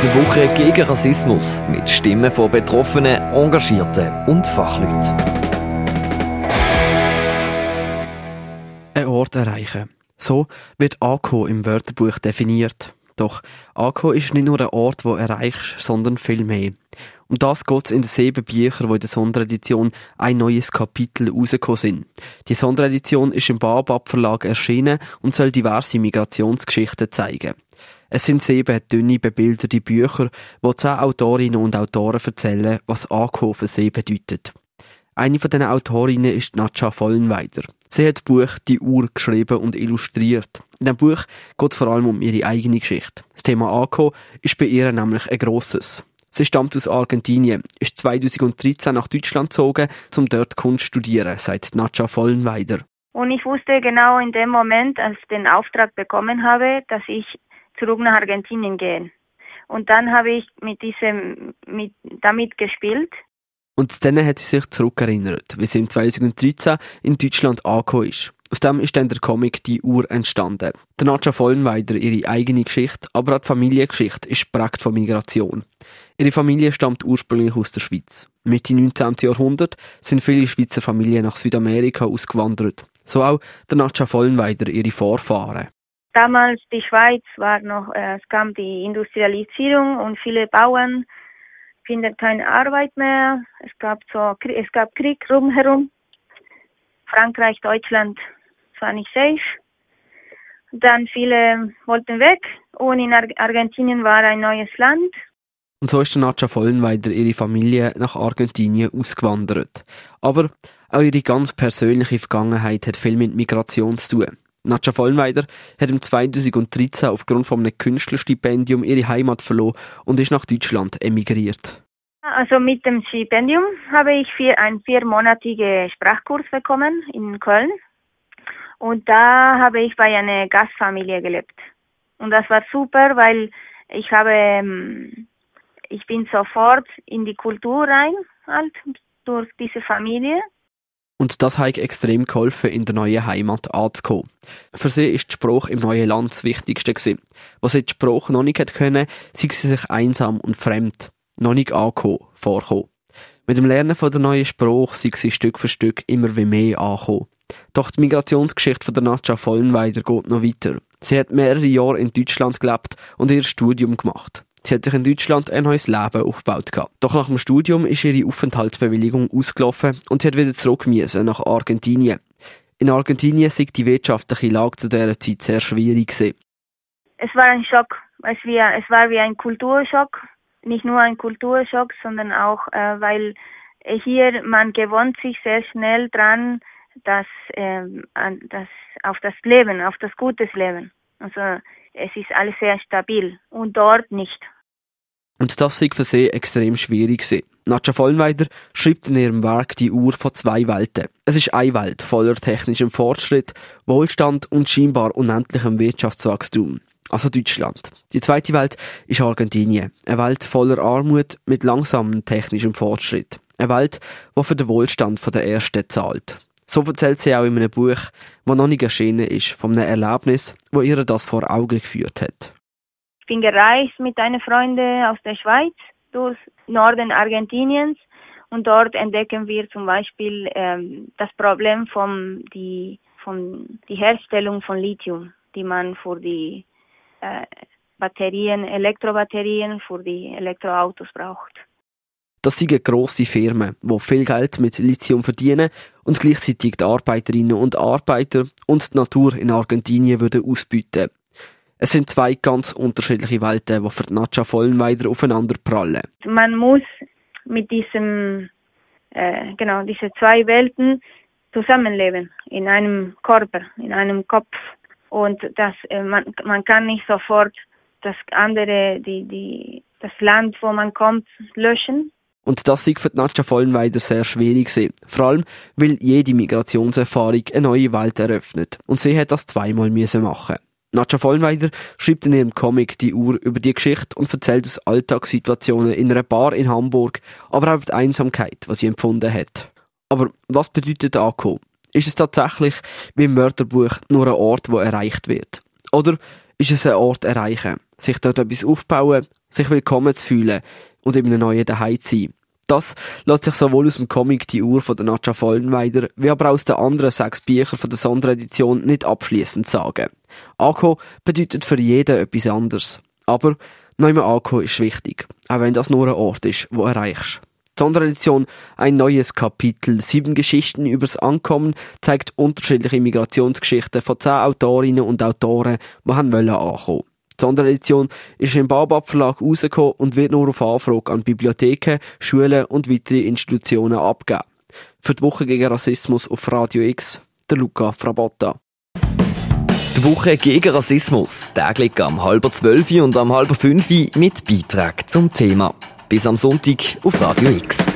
Die Woche gegen Rassismus mit Stimmen von Betroffenen, Engagierten und Fachleuten. Ein Ort erreichen. So wird AKO im Wörterbuch definiert. Doch AKO ist nicht nur ein Ort, wo erreichst, sondern viel mehr. Um das geht in den sieben Büchern, die in der Sonderedition ein neues Kapitel rausgekommen sind. Die Sonderedition ist im Babab Verlag erschienen und soll diverse Migrationsgeschichten zeigen. Es sind sieben dünne bebilderte Bücher, wo zehn Autorinnen und Autoren erzählen, was AKO für sie bedeutet. Eine von diesen Autorinnen ist Natcha Vollenweider. Sie hat das Buch Die Uhr geschrieben und illustriert. In dem Buch geht es vor allem um ihre eigene Geschichte. Das Thema AKO ist bei ihr nämlich ein grosses. Sie stammt aus Argentinien, ist 2013 nach Deutschland gezogen, um dort Kunst zu studieren, sagt Natcha Vollenweider. Und ich wusste genau in dem Moment, als ich den Auftrag bekommen habe, dass ich zurück nach Argentinien gehen. Und dann habe ich mit diesem, mit, damit gespielt. Und dann hat sie sich zurückerinnert, wie sie im 2013 in Deutschland angekommen ist. Aus dem ist dann der Comic Die Uhr entstanden. Der Nadja Vollenweider ihre eigene Geschichte, aber auch die Familiengeschichte ist prägt von Migration. Ihre Familie stammt ursprünglich aus der Schweiz. Mitte 19. Jahrhundert sind viele Schweizer Familien nach Südamerika ausgewandert. So auch der Nadja Vollenweider ihre Vorfahren. Damals die Schweiz war noch, äh, es kam die Industrialisierung und viele Bauern finden keine Arbeit mehr. Es gab so, es gab Krieg rumherum. Frankreich, Deutschland, es war nicht safe. Dann viele wollten weg und in Argentinien war ein neues Land. Und so ist Nadja Vollenweider ihre Familie nach Argentinien ausgewandert. Aber auch ihre ganz persönliche Vergangenheit hat viel mit Migration zu tun. Nadja Vollweider hat im 2013 aufgrund von einem Künstlerstipendium ihre Heimat verloren und ist nach Deutschland emigriert. Also mit dem Stipendium habe ich vier, einen viermonatigen Sprachkurs bekommen in Köln. Und da habe ich bei einer Gastfamilie gelebt. Und das war super, weil ich habe, ähm, ich bin sofort in die Kultur rein, halt, durch diese Familie. Und das hat extrem geholfen, in der neuen Heimat anzukommen. Für sie ist die Sprache im neuen Land das Wichtigste gewesen. Was sie die Sprache noch nicht können, sei sie sich einsam und fremd, noch nicht angekommen, vorkommen. Mit dem Lernen von der neuen Sprache sei sie Stück für Stück immer wie mehr angekommen. Doch die Migrationsgeschichte von der Nadja Vollenweider geht noch weiter. Sie hat mehrere Jahre in Deutschland gelebt und ihr Studium gemacht. Sie hat sich in Deutschland ein neues Leben aufgebaut. Doch nach dem Studium ist ihre Aufenthaltsbewilligung ausgelaufen und sie hat wieder zurück müssen nach Argentinien. In Argentinien sei die wirtschaftliche Lage zu dieser Zeit sehr schwierig. Es war ein Schock. Es war wie ein Kulturschock. Nicht nur ein Kulturschock, sondern auch, äh, weil hier man gewohnt sich sehr schnell dran, dass, äh, auf das Leben, auf das gutes Leben. Also es ist alles sehr stabil und dort nicht. Und das sei für sie extrem schwierig gewesen. Nadja Vollweider schreibt in ihrem Werk die Uhr von zwei Welten. Es ist eine Welt voller technischem Fortschritt, Wohlstand und scheinbar unendlichem Wirtschaftswachstum. Also Deutschland. Die zweite Welt ist Argentinien. Eine Welt voller Armut mit langsamem technischem Fortschritt. Eine Welt, die für den Wohlstand der Ersten zahlt. So erzählt sie auch in einem Buch, das noch nicht erschienen ist, von einem Erlebnis, wo ihr das vor Augen geführt hat. Bin gereist mit einer Freundin aus der Schweiz durch Norden Argentiniens und dort entdecken wir zum Beispiel ähm, das Problem von die von die Herstellung von Lithium, die man für die äh, Batterien, Elektrobatterien für die Elektroautos braucht. Das sind grosse Firmen, die viel Geld mit Lithium verdienen und gleichzeitig die Arbeiterinnen und Arbeiter und die Natur in Argentinien würden ausbieten. Es sind zwei ganz unterschiedliche Welten, die für die Vollenweider aufeinander prallen. Man muss mit diesem, äh, genau, diese zwei Welten zusammenleben, in einem Körper, in einem Kopf. Und das, äh, man, man kann nicht sofort das andere, die, die, das Land, wo man kommt, löschen, und das sei für die Vollenweider sehr schwierig gewesen. Vor allem, weil jede Migrationserfahrung eine neue Welt eröffnet. Und sie hat das zweimal müssen machen. Nadja Vollenweider schreibt in ihrem Comic die Uhr über die Geschichte und erzählt aus Alltagssituationen in einer Bar in Hamburg, aber auch über die Einsamkeit, was sie empfunden hat. Aber was bedeutet ankommen? Ist es tatsächlich, wie im Wörterbuch, nur ein Ort, wo erreicht wird? Oder ist es ein Ort erreichen, sich dort etwas aufbauen sich willkommen zu fühlen und in einem neuen Daheim zu sein. Das lässt sich sowohl aus dem Comic Die Uhr von der Nadja Vollenweider, wie aber aus den anderen sechs Büchern von der Sonderedition nicht abschließend sagen. Anko bedeutet für jeden etwas anderes. Aber Neumann Anko ist wichtig, auch wenn das nur ein Ort ist, wo erreichst. Die Sonderedition ein neues Kapitel. Sieben Geschichten übers Ankommen zeigt unterschiedliche Migrationsgeschichten von zehn Autorinnen und Autoren, die haben wollen ankommen. Die Sonderedition ist im Baobab Verlag rausgekommen und wird nur auf Anfrage an Bibliotheken, Schulen und weitere Institutionen abgegeben. Für die Woche gegen Rassismus auf Radio X, der Luca Frabotta. Die Woche gegen Rassismus, täglich am halber zwölf und am halber fünf mit Beitrag zum Thema. Bis am Sonntag auf Radio X.